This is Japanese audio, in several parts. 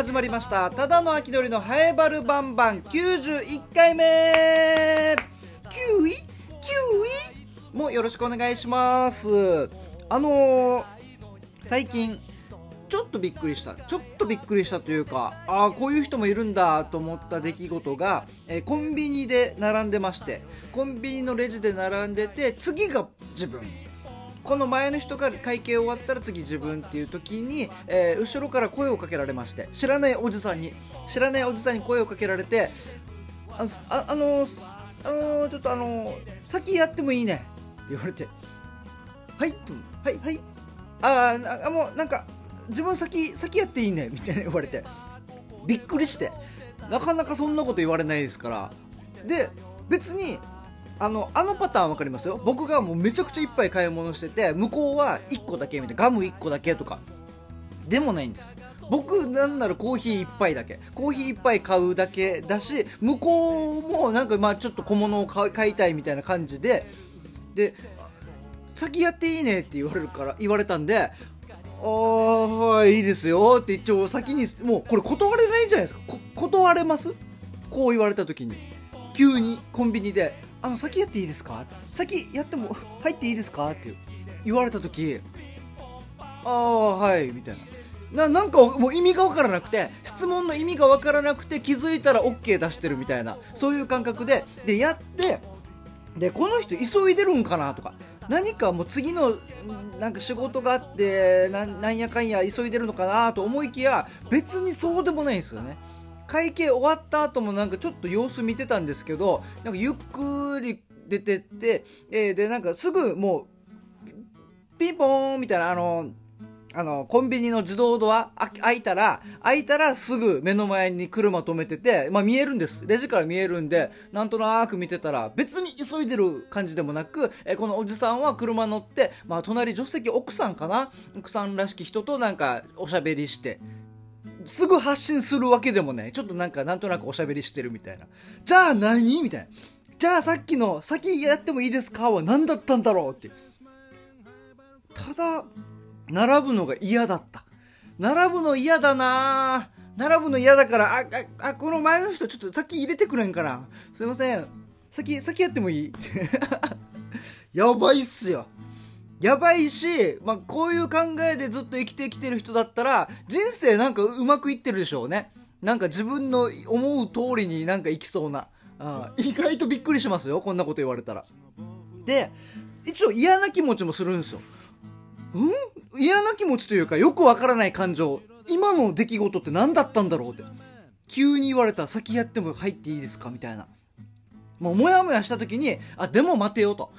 始まりました。ただの秋のりのハエバルバンバン。91回目。9位 ?9 位？もよろしくお願いします。あのー、最近ちょっとびっくりした。ちょっとびっくりしたというかああこういう人もいるんだと思った出来事が、えー、コンビニで並んでましてコンビニのレジで並んでて次が自分。この前の人が会計終わったら次自分っていう時に、えー、後ろから声をかけられまして知らないおじさんに知らないおじさんに声をかけられてあああのあのちょっとあの先やってもいいねって言われてはいとはいはいああもうなんか自分先先やっていいねみたいな言われてびっくりしてなかなかそんなこと言われないですからで別にあのあのパターン分かりますよ？僕がもうめちゃくちゃいっぱい買い物してて向こうは1個だけみたいなガム1個だけとか。でもないんです。僕なんならコーヒー1杯だけ。コーヒー1杯買うだけだし向こうもなんかまあちょっと小物を買いたいみたいな感じで。で先やっていいねって言われるから言われたんでああはいいいですよって一応先にもうこれ断れないんじゃないですか。断れます？こう言われた時に。急にコンビニで。あの先やっていいですか？先やっても入っていいですか？って言われた時ああはいみたいな。ななんかもう意味が分からなくて質問の意味が分からなくて気づいたら OK 出してるみたいなそういう感覚ででやってでこの人急いでるんかなとか何かもう次のなんか仕事があってなんやかんや急いでるのかなと思いきや別にそうでもないんですよね。会計終わった後もなんかちょっと様子見てたんですけどなんかゆっくり出てって、えー、でなんかすぐもうピンポーンみたいなあのあの、コンビニの自動ドア開いたら、開いたらすぐ目の前に車止めてて、まあ見えるんです。レジから見えるんで、なんとなく見てたら、別に急いでる感じでもなく、えこのおじさんは車乗って、まあ隣助手席奥さんかな？奥さんらしき人となんかおしゃべりして、すぐ発信するわけでもない。ちょっとなんかなんとなくおしゃべりしてるみたいな。じゃあ何？みたいな。じゃあさっきの先やってもいいですか？は何だったんだろうって。ただ、並ぶのが嫌だった。並ぶの嫌だな並ぶの嫌だから、あ、あ、あ、この前の人ちょっと先入れてくれんかな。すいません。先、先やってもいい？やばいっすよ。やばいし、まあ、こういう考えでずっと生きてきてる人だったら、人生なんかうまくいってるでしょうね。なんか自分の思う通りになんかいきそうな。あ意外とびっくりしますよ、こんなこと言われたら。で、一応嫌な気持ちもするんですよ。ん？嫌な気持ちというか、よくわからない感情。今の出来事って何だったんだろうって。急に言われた先やっても入っていいですか？みたいな。もうモヤモヤした時に、あ、でも待てよと。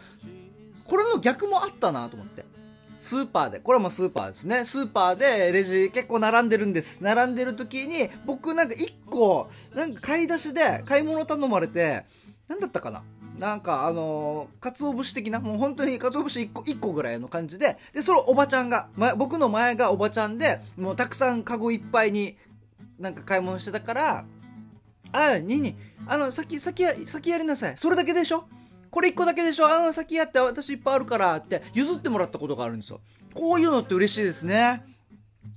これの逆もあったなと思って。スーパーで、これはスーパーですね。スーパーでレジ結構並んでるんです。並んでる時に、僕なんか1個、なんか買い出しで買い物頼まれて、何だったかななんかあのー、鰹節的な、もう本当に鰹節1個 ,1 個ぐらいの感じで、で、それおばちゃんが、ま、僕の前がおばちゃんで、もうたくさんカゴいっぱいになんか買い物してたから、あ、にに、あの、先、先や、先やりなさい。それだけでしょ？これ1個だけでしょあの、先やって私いっぱいあるからって譲ってもらったことがあるんですよ。こういうのって嬉しいですね。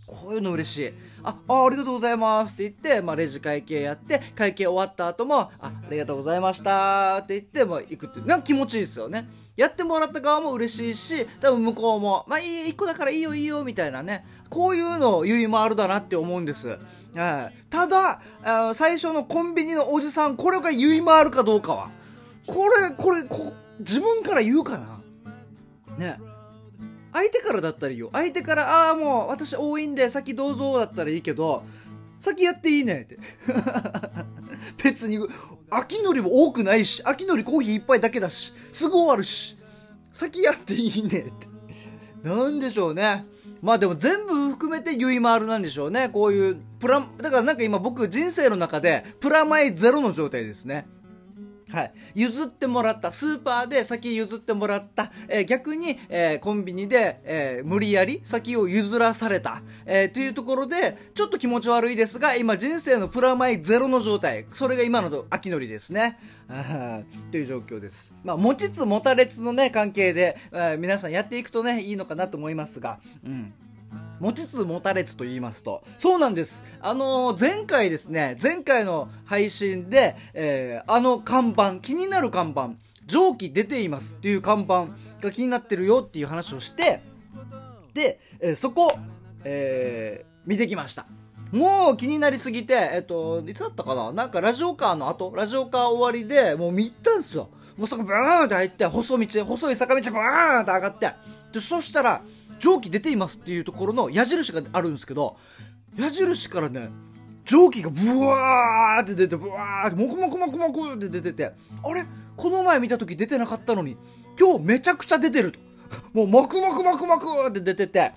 こういうの嬉しい。あ、あありがとうございますって言って、まあ、レジ会計やって、会計終わった後も、あ、ありがとうございましたって言って、まあ、行くっていう。なんか気持ちいいですよね。やってもらった側も嬉しいし、多分向こうも、まあ、いい、1個だからいいよいいよ、みたいなね。こういうの、ゆいもあるだなって思うんです。はい。ただ、あ最初のコンビニのおじさん、これがゆいまあるかどうかは。これ、これ、こ自分から言うかなね。相手からだったらいいよ。相手から、ああ、もう私多いんで先どうぞだったらいいけど、先やっていいねって。別に、秋のりも多くないし、秋のりコーヒー一杯だけだし、すぐ終わるし、先やっていいねって。なんでしょうね。まあでも全部含めてゆいまるなんでしょうね。こういう、プラ、だからなんか今僕人生の中でプラマイゼロの状態ですね。はい、譲ってもらった。スーパーで先譲ってもらった、えー、逆に、えー、コンビニで、えー、無理やり先を譲らされた、えというところでちょっと気持ち悪いですが今人生のプラマイゼロの状態。それが今の秋のりですね。という状況です、まあ、持ちつ持たれつの、ね、関係で、え皆さんやっていくとねいいのかなと思いますが、うん。持ちつ持たれつと言いますと、そうなんです。あのー、前回ですね、前回の配信で、えー、あの看板、気になる看板、蒸気出ていますっていう看板が気になってるよっていう話をして、で、えー、そこ、えー、見てきました。もう気になりすぎて、えっと、いつだったかな？なんかラジオカーの後、ラジオカー終わりで、もう見たんですよ。もうそこブーンって入って、細道、細い坂道ブーンって上がって、で、そしたら、蒸気出ていますっていうところの矢印があるんですけど、矢印からね、蒸気がブワーって出て、ブワーって、もくもくもくもくって出てて、あれ？この前見た時出てなかったのに、今日めちゃくちゃ出てると。もう、もくもくもくもくって出てて、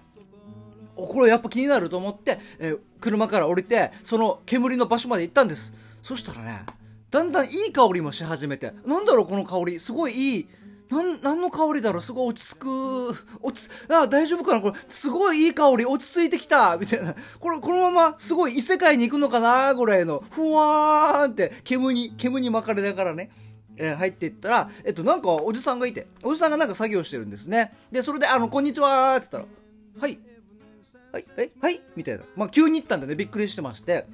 これやっぱ気になると思って、えー、車から降りて、その煙の場所まで行ったんです。そしたらね、だんだんいい香りもし始めて、なんだろうこの香り、すごいいい、なん、何の香りだろう？すごい落ち着く、落ち、あ、大丈夫かな？これ、すごいいい香り、落ち着いてきた。みたいな。これ、このまますごい異世界に行くのかな？ぐらいの、ふわーんって、煙に、煙に巻かれながらね。えー、入っていったら、えっと、なんかおじさんがいて、おじさんがなんか作業してるんですね。で、それで、あの、こんにちはって言ったら、はい、はい、え、はい？みたいな。まあ、急に行ったんでね、びっくりしてまして、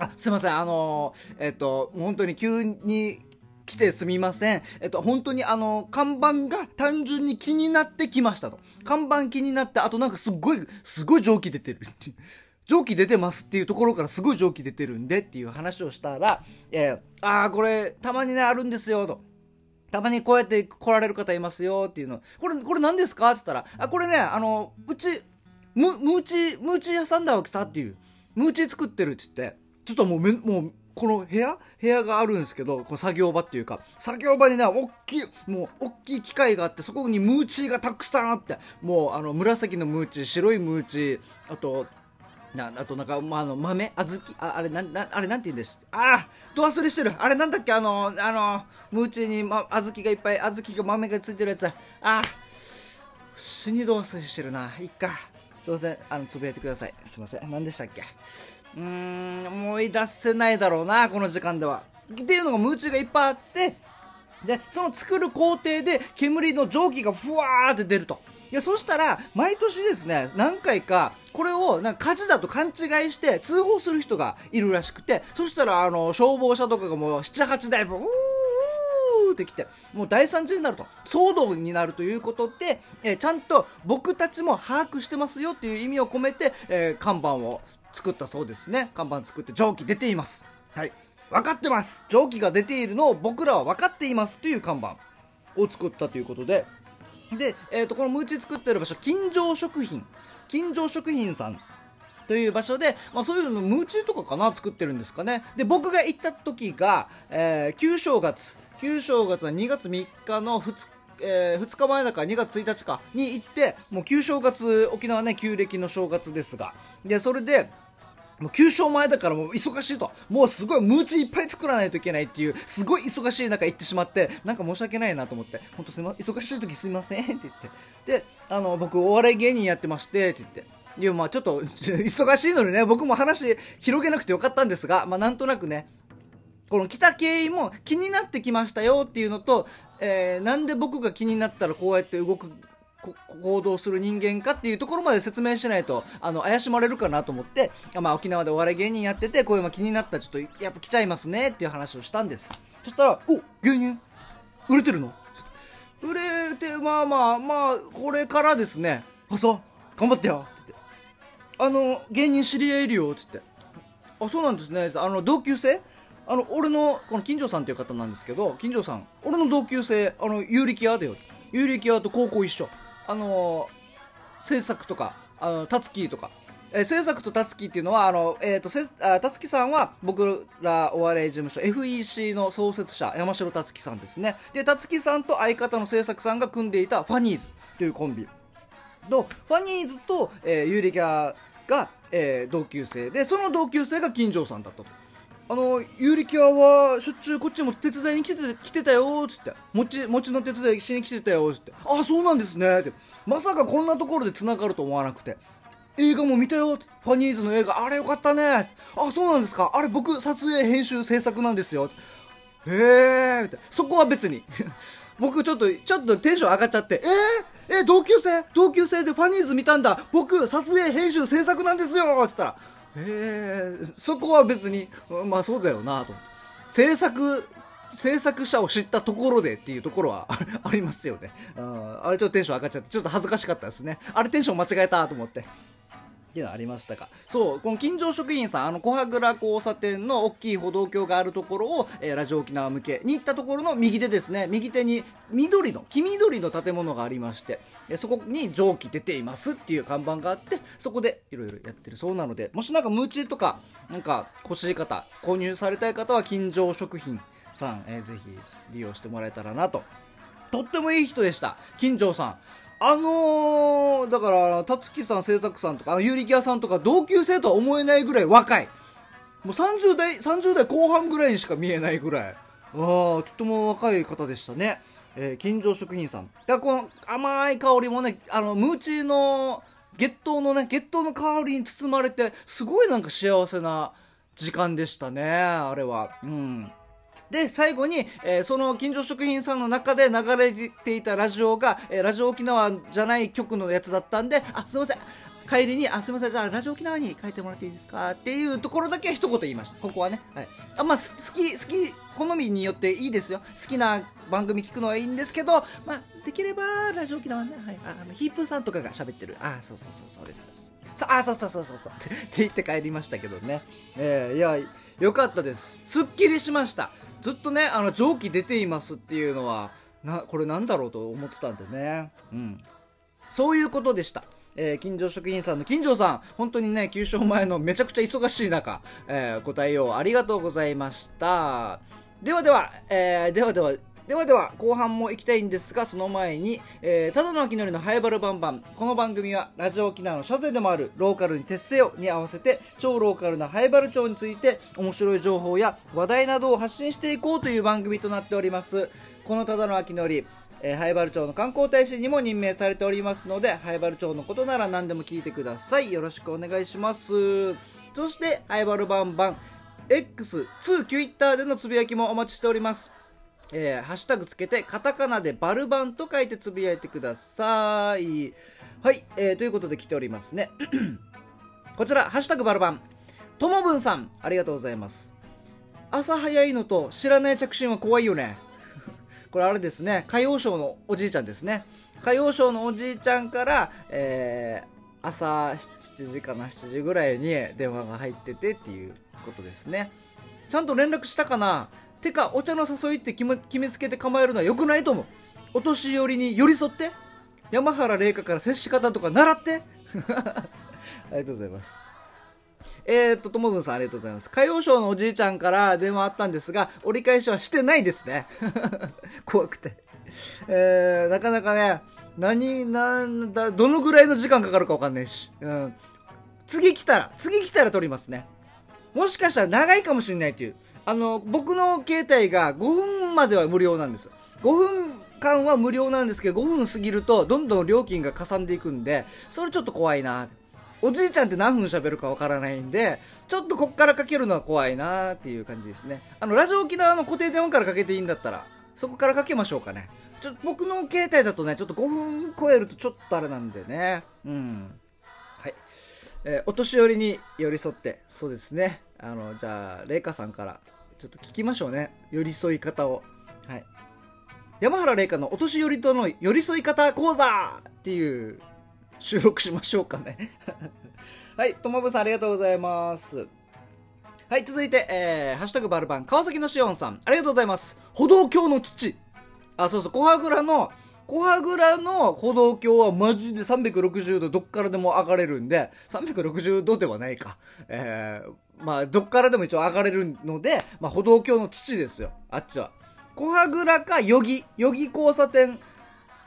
あ、すいません、あのー、えっと、本当に急に来てすみません。えっと、本当にあの、看板が単純に気になってきましたと。看板気になって、あとなんかすっごい、すごい蒸気出てるって。蒸気出てますっていうところからすごい蒸気出てるんでっていう話をしたら、えー、ああ、これ、たまにね、あるんですよ、と。たまにこうやって来られる方いますよっていうの。これ、これ何ですかって言ったら、あ、これね、あの、うち、ムムーチムーチ屋さんだわけさっていうムーチ作ってるって言ってちょっともうめもうこの部屋部屋があるんですけどこの作業場っていうか作業場にね大きいもう大きい機械があってそこにムーチーがたくさんあってもうあの紫のムーチー白いムーチーあとなあとなんか、まあ、あの豆小豆ああれななあれなんて言うんです？ああど忘れしてる。あれなんだっけ？あのあのムーチーに、ま、小豆がいっぱい小豆が豆がついてるやつ。ああ死にど忘れしてるな。いっか。すいません、あの、つぶやいてください。すいません。何でしたっけ？うん、思い出せないだろうな、この時間では。っていうのが、ムーチがいっぱいあって、で、その作る工程で煙の蒸気がふわーって出ると。いや、そしたら、毎年ですね、何回か、これを、なんか火事だと勘違いして通報する人がいるらしくて、そしたら、あの、消防車とかがもう7、8台、ブーってきてもう大惨事になると騒動になるということで、えー、ちゃんと僕たちも把握してますよっていう意味を込めて、えー、看板を作ったそうですね。看板作って蒸気出ています。はい。分かってます。蒸気が出ているのを僕らは分かっています。という看板を作ったということで。で、えーと、このムーチ作ってる場所金城食品。金城食品さんという場所で、まあ、そういうのムーチとかかな作ってるんですかね。で僕が行った時が、えー、旧正月。旧正月は2月3日の2日えー、2日前だから2月1日かに行ってもう旧正月沖縄ね旧暦の正月ですが。でそれでもう9勝前だからもう忙しいと。もうすごいムーチいっぱい作らないといけないっていう、すごい忙しい中行ってしまって、なんか申し訳ないなと思って、ほんとすま、忙しい時すいませんって言って。で、あの、僕お笑い芸人やってましてって言って。いや、まあちょっと、忙しいのにね、僕も話広げなくてよかったんですが、まあなんとなくね、この来た経緯も気になってきましたよっていうのと、えー、なんで僕が気になったらこうやって動く行動する人間かっていうところまで説明しないとあの怪しまれるかなと思って、まあ、沖縄でお笑い芸人やっててこういうの気になったちょっとやっぱ来ちゃいますねっていう話をしたんです。そしたら「お芸人？売れてるの?」売れてまあまあまあこれからですね「あそう頑張ってよ」って言って「あの芸人知り合いいるよ」って言って「あそうなんですね」あの同級生？あの俺のこの金城さんという方なんですけど金城さん俺の同級生あの有力屋だよ。有力屋と高校一緒。あの制作とかあのタツキとかえー、制作とたつきっていうのは、あの、え、ー、と、せあたつきさんは僕らお笑い事務所 FEC の創設者、山城たつきさんですね。で、たつきさんと相方の制作さんが組んでいたファニーズというコンビ。と、ファニーズと、えー、ユーリキャが、えー、同級生で、その同級生が金城さんだったと。あの、ユーリキャはしょっちゅうこっちも手伝いに来て来てたよつって、餅、餅の手伝いしに来てたよつって、あ、そうなんですね。って、まさかこんなところで繋がると思わなくて、映画も見たよファニーズの映画、あれよかったね。あ、そうなんですか。あれ僕撮影、編集、制作なんですよ。へえそこは別に。僕ちょっと、ちょっとテンション上がっちゃって、えー？え同級生？同級生でファニーズ見たんだ。僕撮影編集制作なんですよって言ったらえ、そこは別にまあそうだよなと思って制作制作者を知ったところでっていうところはありますよね。あれちょっとテンション上がっちゃって、ちょっと恥ずかしかったですね。あれテンション間違えたと思って。っていうのありましたか？そうこの金城食品さんあの小羽倉交差点の大きい歩道橋があるところを、えー、ラジオ沖縄向けに行ったところの右手ですね。右手に緑の黄緑の建物がありまして、え、そこに蒸気出ていますっていう看板があってそこでいろいろやってるそうなのでもしなんかムーチとかなんか欲しい方購入されたい方は金城食品さん、えー、ぜひ利用してもらえたらなと。とってもいい人でした。金城さん。あのー、だから辰木さん制作さんとかあの有力屋さんとか同級生とは思えないぐらい若い。もう30代30代後半ぐらいにしか見えないぐらい。あとても若い方でしたね、えー、金城食品さん。だこの甘い香りもねあのムーチーの月桃のね月桃の香りに包まれてすごいなんか幸せな時間でしたねあれは。うん。で、最後に、えー、その近所食品さんの中で流れていたラジオが、えー、ラジオ沖縄じゃない曲のやつだったんで、あ、すいません。帰りに、あ、すいません、じゃあ、ラジオ沖縄に書いてもらっていいですか？っていうところだけ一言言いました。ここはね。はい。あ、まあ、好き、好き、好みによっていいですよ。好きな番組聞くのはいいんですけど、まあ、できれば、ラジオ沖縄ね、はい。あ、あの、ヒープーさんとかが喋ってる。あ、そうそうそう、そうです。そうあ、そうそうそうそうそう。って言って帰りましたけどね。えー、いや、よかったです。すっきりしました。ずっとねあの蒸気出ていますっていうのはなこれなんだろうと思ってたんでね。うん。そういうことでした。えー、金城食品さんの金城さん、本当にね、休勝前のめちゃくちゃ忙しい中、えー、ご対応ありがとうございました。ではでは、えー、ではでは、ではでは後半も行きたいんですがその前に、えー、ただの秋のりのハイバルバンバンこの番組はラジオ沖縄の社税でもあるローカルに徹せよに合わせて超ローカルなハイバル町について面白い情報や話題などを発信していこうという番組となっておりますこのただの秋のりえー、ハイバル町の観光大使にも任命されておりますので、ハイバル町のことなら何でも聞いてください。よろしくお願いします。そして、ハイバルバンバン X2 Twitter でのつぶやきもお待ちしております。えー、ハッシュタグつけて、カタカナでバルバンと書いてつぶやいてください。はい、えー、ということで来ておりますね。こちら、ハッシュタグバルバン。ともぶんさん、ありがとうございます。朝早いのと知らない着信は怖いよね。これあれですね、歌謡ショーのおじいちゃんですね。歌謡ショーのおじいちゃんから、えー、朝7時かな、7時ぐらいに電話が入っててっていうことですね。ちゃんと連絡したかな？てかお茶の誘いって決め決めつけて構えるのは良くないと思うお年寄りに寄り添って山原玲香から接し方とか習って ありがとうございますえー、っと、ともぶんさんありがとうございます。歌謡ショーのおじいちゃんから電話あったんですが、折り返しはしてないですね。怖くて。えー、なかなかね、何、なんだ、どのぐらいの時間かかるかわかんないし。うん。次来たら、次来たら撮りますね。もしかしたら長いかもしれないっていう。あの、僕の携帯が5分までは無料なんです。5分間は無料なんですけど、5分過ぎるとどんどん料金がかさんでいくんで、それちょっと怖いな。おじいちゃんって何分喋るかわからないんで、ちょっとこっからかけるのは怖いなっていう感じですね。あの、ラジオ沖縄の固定電話からかけていいんだったら、そこからかけましょうかね。ちょ僕の携帯だとね、ちょっと5分超えるとちょっとあれなんでね。うん。はい。えー、お年寄りに寄り添って、そうですね。あの、じゃあ、レイカさんからちょっと聞きましょうね。寄り添い方を。はい。山原玲香のお年寄りとの寄り添い方講座っていう収録しましょうかね。はいともぶさんありがとうございます。はい続いて、えー、ハッシュタグバルバン川崎のしおんさんありがとうございます。歩道橋の父。あそうそう小羽倉の小羽倉の歩道橋はマジで360度どっからでも上がれるんで、360度ではないか。えー、まあ、どっからでも一応上がれるので、まあ、歩道橋の父ですよ。あっちは。小羽倉か余木、余木交差点。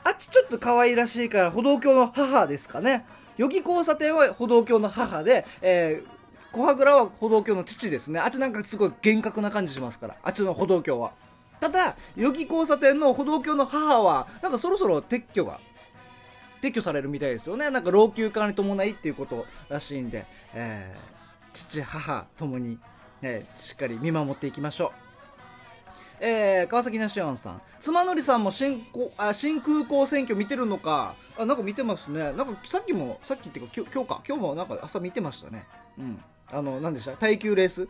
あっちちょっと可愛らしいから歩道橋の母ですかね。余木交差点は歩道橋の母で、えー、小羽倉は歩道橋の父ですね。あっちなんかすごい厳格な感じしますから。あっちの歩道橋は。ただ、余木交差点の歩道橋の母は、なんかそろそろ撤去が、撤去されるみたいですよね。なんか老朽化に伴いっていうことらしいんで、えー、父、母ともに、えー、しっかり見守っていきましょう。えー、川崎ナシオンさん。妻のりさんも新あ新空港選挙見てるのか。あなんか見てますね。なんかさっきもさっきっていうか今日今日か。今日もなんか朝見てましたね。うん。あの何でした？耐久レース？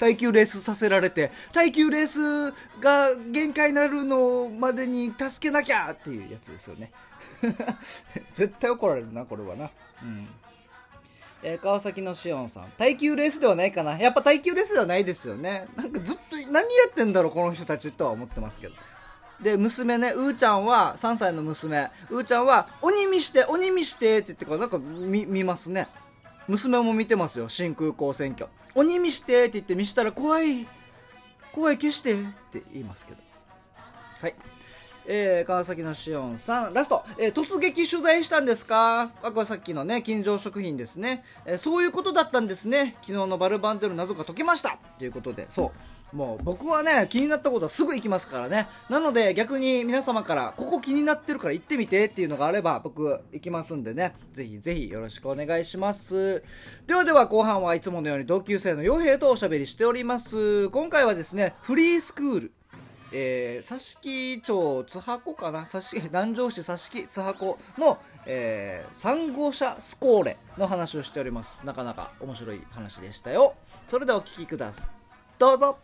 耐久レースさせられて耐久レースが限界になるのまでに助けなきゃっていうやつですよね。絶対怒られるなこれはな。うん。えー川崎のしおんさん。耐久レースではないかな。やっぱ耐久レースではないですよね。なんかずっと何やってんだろうこの人たちとは思ってますけど。で娘ねうーちゃんは3歳の娘。うーちゃんは「鬼見して鬼見して」って言ってからなんか見見ますね。娘も見てますよ新空港選挙「鬼見して」って言って見したら怖い怖い消してって言いますけど。はい。えー、川崎のしおんさんラスト、えー突撃取材したんですか？あこれさっきのね金城食品ですね、えーそういうことだったんですね。昨日のバルバンデの謎が解けました。ということで。そう。もう僕はね気になったことはすぐ行きますからね。なので逆に皆様からここ気になってるから行ってみてっていうのがあれば僕行きますんでね。ぜひぜひよろしくお願いします。ではでは後半はいつものように同級生の傭兵とおしゃべりしております。今回はですねフリースクール。えー、佐敷町津箱かな？佐敷南城市佐敷津箱の、えー、3号車スコーレの話をしております。なかなか面白い話でしたよ。それではお聞きください。どうぞ。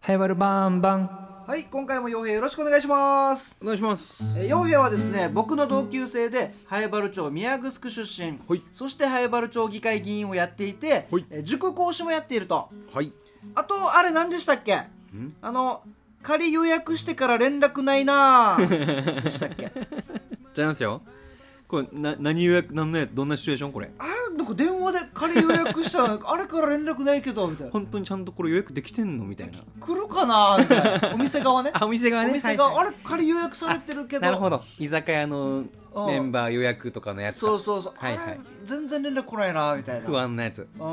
はいわるバンバン。はい今回も傭兵よろしくお願いします。お願いします。えー傭兵はですね僕の同級生で南原町宮城出身。はい。そして南原町議会議員をやっていて、はい。えー塾講師もやっていると。はい。あとあれ何でしたっけ？ん？あの仮予約してから連絡ないなぁ。でしたっけ？じゃいますよこれな何予約何のやどんなシチュエーション？これ。あれなんか電話で仮予約したら あれから連絡ないけどみたいな。本当にちゃんとこれ予約できてんの？みたいな。来るかな？みたいな。お店側ね。あ お店側ね。お店側、はいはいあれ仮予約されてるけど。なるほど。居酒屋のうん。メンバー予約とかのやつか。そうそうそう、はいはい。あれ全然連絡来ないなみたいな。不安なやつ。う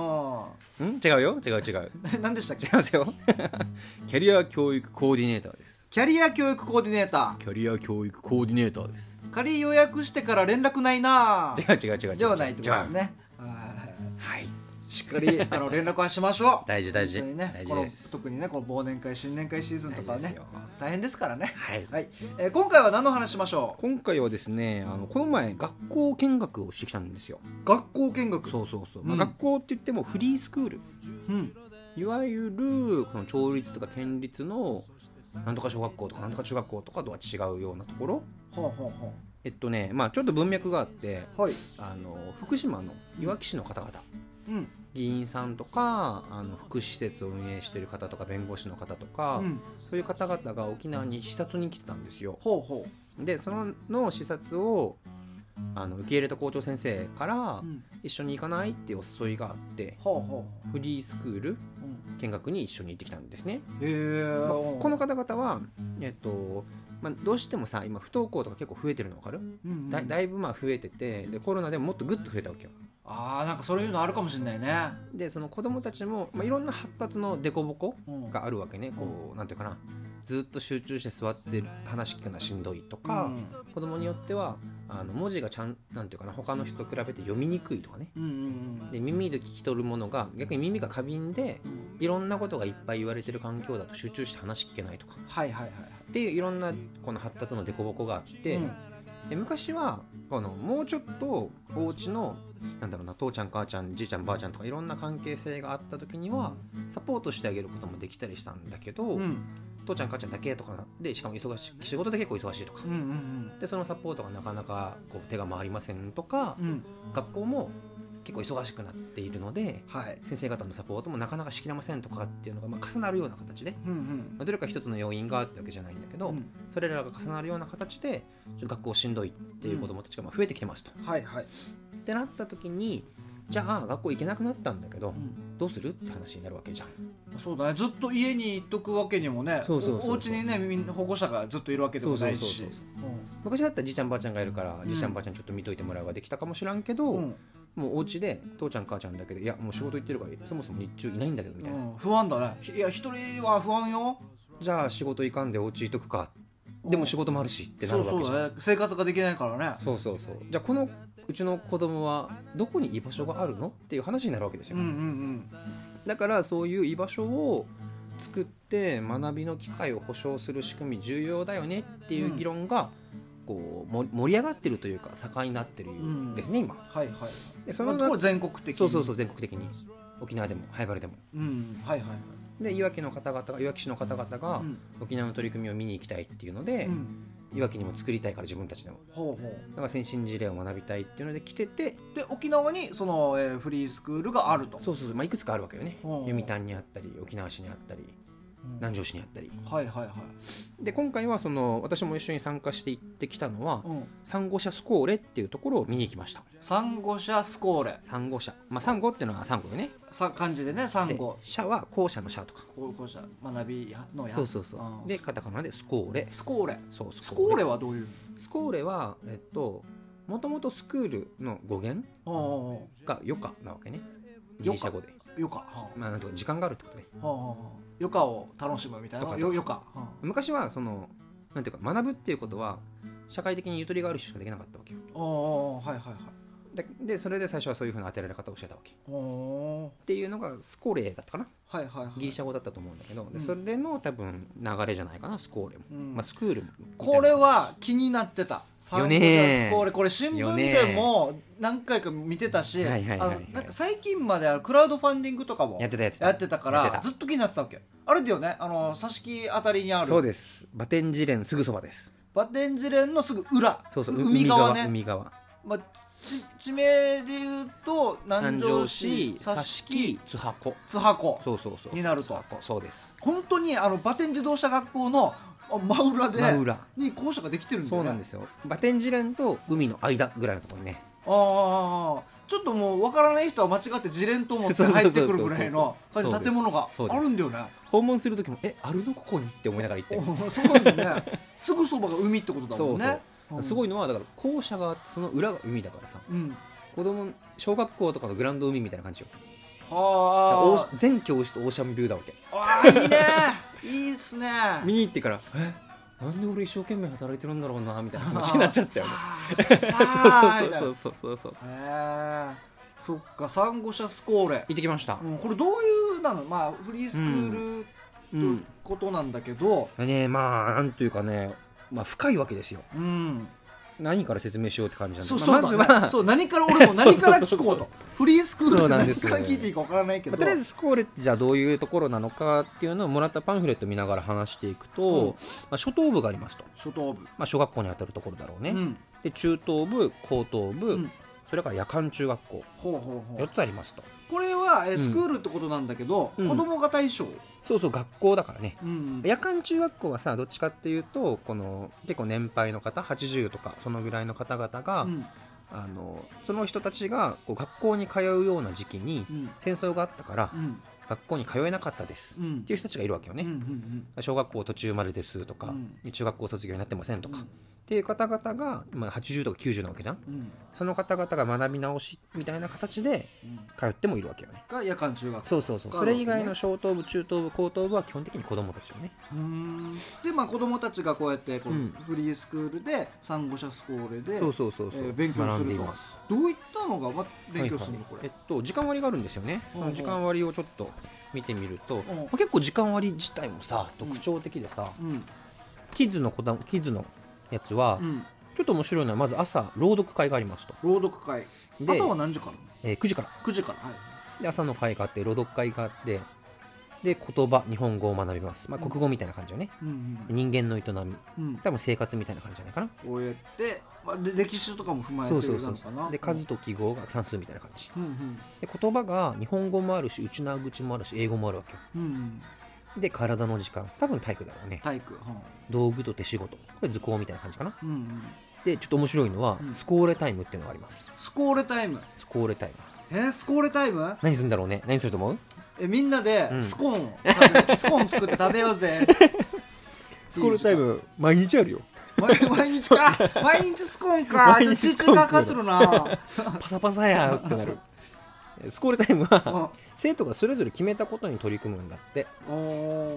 ん。ん？違うよ。違う違う。何でしたっけ？違いますよ。キャリア教育コーディネーターですキャリア教育コーディネータキャリア教育コーディネーターです。ー仮予約してから連絡ないな。違う違う違う違う。ではないってことですね。はいはい。しっかりあの連絡はしましょう。大事大事。ね大事です。特にねこの忘年会新年会シーズンとかはね。大変ですからね。はい。はい、えー今回は何の話しましょ今回はですねあのこの前学校見学をしてきたんですよ。う学校見学？そうそうそう、まあうん学校って言ってもフリースクール。うん。いわゆるこの町立とか県立のなんとか小学校とかなんとか中学校とかとは違うようなところ。ほうほうほえっとねまあちょっと文脈があってうはい。あの福島のいわき市の方々。うん。議員さんとかあの福祉施設を運営している方とか弁護士の方とか、うん。そういう方々が沖縄に視察に来てたんですよ。ほうほでそのの視察をあの受け入れた校長先生からう、うん、一緒に行かないっていうお誘いがあってほうほフリースクールう、うん、見学に一緒に行ってきたんですね、へえ、まあこの方々は、えっとまあ、どうしてもさ今不登校とか結構増えてるの分かる、うんうんだだいぶまあ増えててでコロナでももっとグッと増えたわけよ。ああなんかそういうのあるかもしれないね、でその子供たちも、まあ、いろんな発達の凸凹うん、があるわけね。こうなんていうかなずっと集中して座ってる話聞くのはしんどいとか、子供によってはあの文字がちゃんなんていうかな他の人と比べて読みにくいとかね。うん、うんうんうん。で耳で聞き取るものが逆に耳が過敏でうん。いろんなことがいっぱい言われてる環境だと集中して話聞けないとか。はいはいはい。っていういろんなこの発達の凸凹があって、うん。で昔はこのもうちょっとお家のなんだろうな父ちゃん母ちゃんじいちゃんばあちゃんとかいろんな関係性があった時にはサポートしてあげることもできたりしたんだけど、うん父ちゃん母ちゃんだけとかでしかも忙しい仕事で結構忙しいとか。うんうんでそのサポートがなかなかこう手が回りませんとかうん。うん学校も結構忙しくなっているのではい。先生方のサポートもなかなかしきれませんとかっていうのがまあ重なるような形で、うんうん。まあどれか一つの要因があったわけじゃないんだけど、うん。それらが重なるような形で学校しんどいっていう子どもたちがまあ増えてきてますと。はいはい、ってなった時にじゃあ学校行けなくなったんだけどうん。どうするって話になるわけじゃん。そうだね。ずっと家にいっとくわけにもねそうそうそうおお家にねみんな保護者がずっといるわけでもないし。そうそうそうそう昔だったらじいちゃんばあちゃんがいるから、じいちゃんばあちゃんちょっと見といてもらうができたかもしらんけど、うん。うんもうお家で父ちゃん母ちゃんだけでいやもう仕事行ってるからそもそも日中いないんだけどみたいな、うん。不安だね。いや一人は不安よ。じゃあ仕事行かんでお家いとくかでも仕事もあるしってなるわけじゃんそうだね生活ができないからねそうそうそうじゃあこのうちの子供はどこに居場所があるのっていう話になるわけですよ、うんうんだからそういう居場所を作って学びの機会を保障する仕組み重要だよねっていう議論が、こうも盛り上がってるというか盛んになってるんですね、今。はいはい。でそまあ全国的に。そうそうそう全国的に。沖縄でも灰原でも。うん。はいはいはい。でいわきの方々がいわき市の方々がうん。沖縄の取り組みを見に行きたいっていうので、うんいわきにも作りたいから自分たちでも。ほうほだから先進事例を学びたいっていうので来ててうで沖縄にその、えーフリースクールがあると。そうそうそう、まあ、いくつかあるわけよね。読谷にあったり沖縄市にあったり。うん南城市にあったり。はいはいはい、で今回はその私も一緒に参加して行ってきたのはうん、サンゴ社スコーレっていうところを見に行きました。サンゴ社スコーレ。サンゴ社まあサンゴっていうのはサンゴよね。さ漢字でねサンでゴ社は校舎の社とか。高校者学びのや。そうそうそう。うん。でカタカナでスコーレ。スコーレ。そうスコーレ。はどういう？スコーレはえっともともとスクールの語源が余暇なわけね。ギリシャ語で。よかはまあなんとか時間があるってことね。あはあはあ余暇を楽しむみたいな。とかよ余暇は昔はそのなんていうか学ぶっていうことは社会的にゆとりがある人しかできなかったわけよ。あおおはいはいはいででそれで最初はそういうふうな当てられ方をしてたわけ。っていうのがスコーレだったかな。はいはいはい。ギリシャ語だったと思うんだけど、でうん。それの多分流れじゃないかなスコーレも、うん。まあ、スクールもこれは気になってた。よねスコーレ。これ新聞でも何回か見てたし最近までクラウドファンディングとかもやってたやってた。やってたからずっと気になってたわけ。あれだよね。あの挿し木あたりにある。そうです。バテンジレンすぐそばです。バテンジレンのすぐ裏。そうそう。海側ね。海側まあ、ち地名で言うと南南城城市市挿し木津箱。津箱。そうそうそう。になると。そうです。本当にあのバテン自動車学校のあ真裏で真裏。に校舎ができてるんだよね。そうなんですよ。バテンジレンと海の間ぐらいのところにね。ああちょっともう分からない人は間違って自連と思って入ってくるぐらいの感じの建物があるんだよね。訪問する時もえあるのここにって思いながら行っておそうなんだね。すぐそばが海ってことだもんねすごいのはだから校舎があってその裏が海だからさ。うん。子供小学校とかのグラウンド海みたいな感じよ。はオー全教室オーシャンビューだわけ。ああーいいね。いいっすね。見に行ってからえ？なんで俺一生懸命働いてるんだろうなみたいな気持ちになっちゃったよね。ねさあみたいなそうそうそう。そうそうへえそっかサンゴ社スコーレ、行ってきました。うん、これどういうなの？まあフリースクールうん。とことなんだけど。ねまあなんというかねまあ深いわけですよ。うん、何から説明しようって感じなんで。そうまあそうだね、まずは。そう何から俺も 何から聞こうと。フリースクールって何から聞いていいか分からないけど。まあとりあえずスコーレってじゃあどういうところなのかっていうのをもらったパンフレット見ながら話していくと、う。んまあ、初等部がありますと、初等部、まあ、小学校にあたるところだろうね、うん。で中等部高等部、うん。それから夜間中学校。ほうほうほ4うつありますと。これはえうん。スクールってことなんだけど、うん。子供が対象、そうそう学校だからね。うん夜間中学校はさどっちかっていうとこの結構年配の方80とかそのぐらいの方々が、うん。あのその人たちがこう学校に通うような時期にうん。戦争があったからうん。学校に通えなかったです、うん。っていう人たちがいるわけよね、小学校途中までですとか、中学校卒業になってませんとか、っていう方々が、まあ、80とか90なわけじゃん。うん。うんその方々が学び直しみたいな形でうん。通ってもいるわけよね。が夜間中学そうそうそう。それ以外の小等部中等部高等部は基本的に子供たちよね。うん。でまあ子供たちがこうやってこう、うん。フリースクールでサンゴ社スコーレでそうそうそうそう、えー勉強すると。どういったのがま勉強するの、これはい。はいえっと時間割があるんですよね。その時間割をちょっと見てみると、ん。まあ結構時間割自体もさ特徴的でさ、うん。キッズの子供キッズのやつは、うん。ちょっと面白いのはまず朝朗読会がありますと。朗読会。で朝は何時から？えー9時から。9時からはい。で朝の会があって朗読会があってで言葉日本語を学びます、まあ、うん。国語みたいな感じよね、うん人間の営み。うん。うん多分生活みたいな感じじゃないかな。こうやって、まあ、で歴史とかも踏まえてそうそうそう。るのかな？で数と記号が算数みたいな感じ。うんうん。で言葉が日本語もあるし内縄口もあるし英語もあるわけよ。うんうんで体の時間。多分体育だろうね。体育、は道具と手仕事。これ図工みたいな感じかな。あうんうん、でちょっと面白いのは、うん。スコーレタイムっていうのがあります。スコーレタイム？スコーレタイム。えー、スコーレタイム？何するんだろうね？何すると思う？えみんなでうん。スコーンを食べ、スコーン作って食べようぜ。スコーレタイム毎日あるよ。毎毎日 か？毎日スコーンか。ちょっと父がかするな。パサパサやってなる。スコーレタイムはあ生徒がそれぞれ決めたことに取り組むんだって。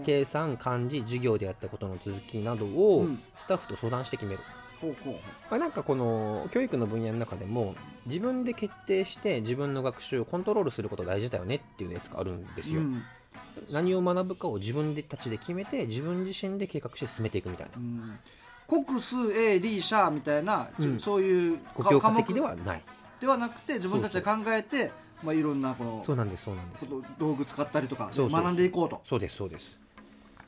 計算漢字授業でやったことの続きなどうをん。スタッフと相談して決める、ほうほうまあ、なんかこの教育の分野の中でも自分で決定して自分の学習をコントロールすること大事だよねっていうやつがあるんですよ、うん。何を学ぶかを自分でたちで決めて自分自身で計画して進めていくみたいな。うん。国数 A リーシャーみたいな、うん。そういう科目的ではない。ではなくて自分たちで考えてまあ、いろんなこのそうなんですそうなんです。道具使ったりとか学んでいこうと。そうですそうです。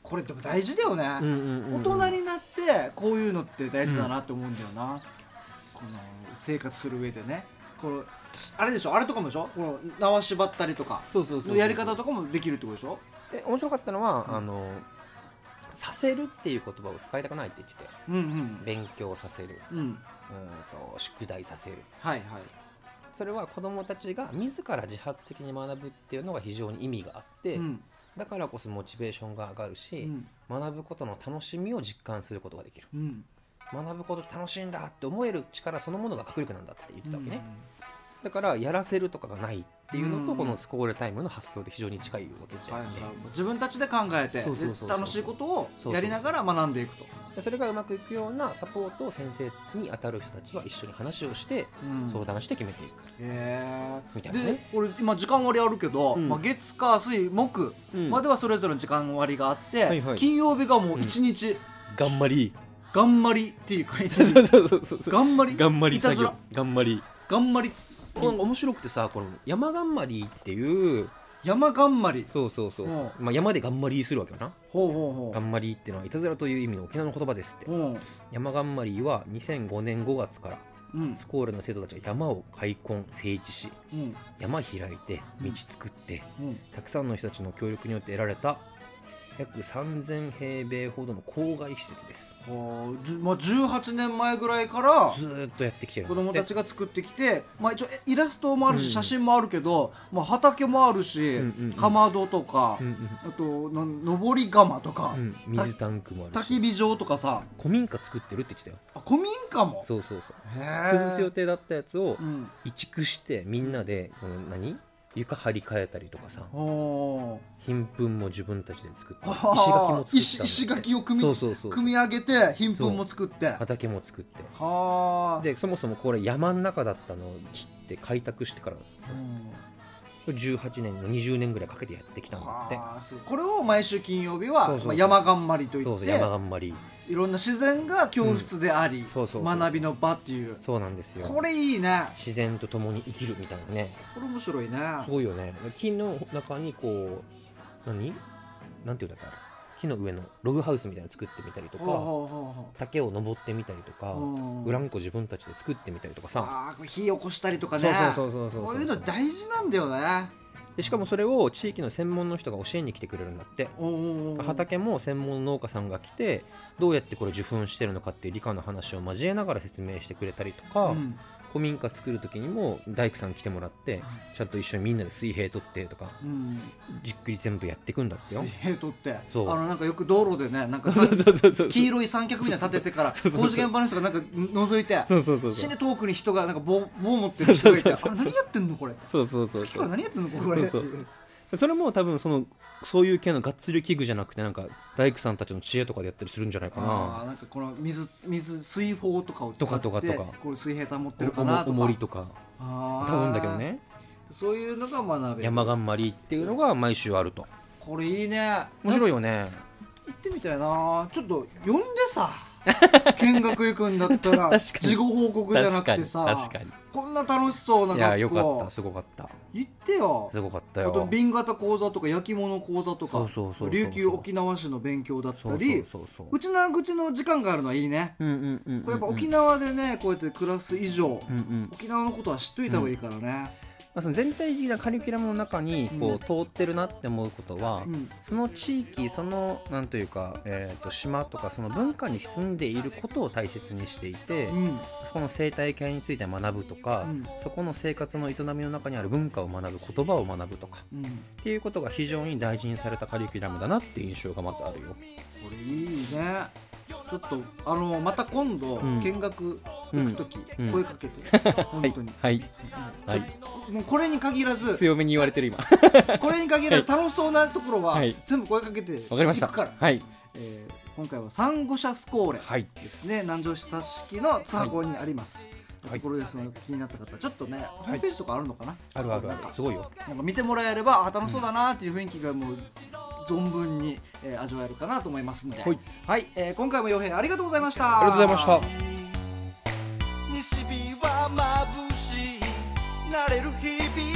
これでも大事だよね、うんうんうんうん。大人になってこういうのって大事だなって思うんだよな、この生活する上でね。このしあれでしょ？あれとかもでしょ？この縄縛ったりとかそうそうそうのやり方とかもできるってことでしょ？で面白かったのは、うんあのさせるっていう言葉を使いたくないって言ってて。うんうん。勉強させる。うん。うんと宿題させる。はいはいそれは子どもたちが自ら自発的に学ぶっていうのが非常に意味があって、うん。だからこそモチベーションが上がるうし、ん。学ぶことの楽しみを実感することができる。うん。学ぶこと楽しいんだって思える力そのものが学力なんだって言ってたわけね、うだからやらせるとかがないっていうのと、うん。このスコールタイムの発想で非常に近いわけじゃんね、んはいはい。自分たちで考えて楽しいことをやりながら学んでいくと。でそれがうまくいくようなサポートを先生に当たる人たちは一緒に話をしてうん。相談して決めていく、みたいなね。俺今時間割あるけど、うん。まあ、月火水木うん。まではそれぞれの時間割があって、はいはい。金曜日がもう一日、頑張り。頑張りっていう感じ そうそうそうそう頑張り？頑張り作業。頑張り。頑張り。面白くてさこの山頑張りっていう山頑張り。そうそうそう。そううまあ、山で頑張りするわけよな。ほうほうほう。頑張りってのはいたずらという意味の沖縄の言葉ですって。うん。山頑張りは2005年5月からうん。スコールの生徒たちが山を開墾整地しうん。山開いて道作ってうん。たくさんの人たちの協力によって得られた約3000平米ほどの郊外施設です。ほうじゅまあ、18年前ぐらいからずーっとやってきてる。ん子供たちが作ってきて、まあ、一応えイラストもあるし、うん。写真もあるけど、まあ、畑もあるし、かまどとか、うんあとなん登り窯とか、水タンクもあるし。焚き火場とかさ。古民家作ってるって言ってたよ。あ古民家も？そうそうそう。へ崩す予え、定だったやつをうん、移築してみんなでこの何？床張り替えたりとかさおー。貧粉も自分たちで作ってあ石垣も作った石石垣を組み組み上げて貧粉も作って。は畑も作って。あ。でそもそもこれ山の中だったのを切って開拓してからうん。これ18年の20年ぐらいかけてやってきたんだって。これを毎週金曜日は山頑張りといって。そうそう山頑張りいろんな自然が教室であり、そうそうそうそう。学びの場っていう。そうなんですよ。これいいね。自然と共に生きるみたいなね。これ面白いね。すごいよね。木の中にこう何？なんていうんだったら。木の上のログハウスみたいなの作ってみたりとかほうほうほうほ竹を登ってみたりとかううん。ブランコ自分たちで作ってみたりとかさ。あーこれ火起こしたりとかね。そうそうそうそうそう。こういうの大事なんだよねでしかもそれを地域の専門の人が教えに来てくれるんだって。畑も専門農家さんが来てどうやってこれ受粉してるのかっていう理科の話を交えながら説明してくれたりとか、うん古民家作る時にも大工さん来てもらってちゃんと一緒にみんなで水平取ってとかうん。じっくり全部やっていくんだってよ。水平取って。そう。あのなんかよく道路でねなんか 黄色い三脚みたいなの立ててから 工事現場の人がなんか覗いてそうそうそうそう。死に遠くに人がなんか棒棒持ってる人がいて何やってんのこれ。そうそうそうそう。何やってんのこれ。そうそうそれも多分そのそういう系のがっつり器具じゃなくてなんか大工さんたちの知恵とかでやったりするんじゃないかな。ーなんかこの水水水砲とかを使ってとかとかとかこれ水平保ってるかなとかおもりとかあ多分だけどねそういうのが学べる山頑張りっていうのが毎週あるとこれいいね面白いよよね行ってみたいなちょっと呼んでさ 見学行くんだったら 事後報告じゃなくてさこんな楽しそうな確かにいや学校よかったすごかった。行ってよ。すごかったあとよ瓶型講座とか焼き物講座とかそうそう琉球沖縄市の勉強だったりそうそうそうう。ちな口の時間があるのはいいね。うんうんうんうんこれやっぱ沖縄でねこうやって暮らす以上うんうん。沖縄のことは知っといた方がいいからねまあ、その全体的なカリキュラムの中にこう通ってるなって思うことは、うん。その地域そのなんというか、えー、と島とかその文化に住んでいることを大切にしていて、うん。そこの生態系について学ぶとか、うん。そこの生活の営みの中にある文化を学ぶ言葉を学ぶとかうん。っていうことが非常に大事にされたカリキュラムだなっていう印象がまずあるよ。これいいね。ちょっとあのまた今度うん。見学行く時うん。声かけて。本当に。はい。はい。もうこれに限らず強めに言われてる今。これに限らず 楽しそうなところははい。全部声かけてわかりました。行くから。はい。えー今回はサンゴシャスコーレはい。ですね。南城市佐敷の津波港にあります、たところですので、気になった方ちょっとねホームページとかあるのかな、あるあるあなんかるすごいよ。なんか見てもらえればあ楽しそうだなっていう雰囲気がもう存分に、えー味わえるかなと思いますので、はい。はい。えー今回も洋平ありがとうございました。ありがとうございましたれる日々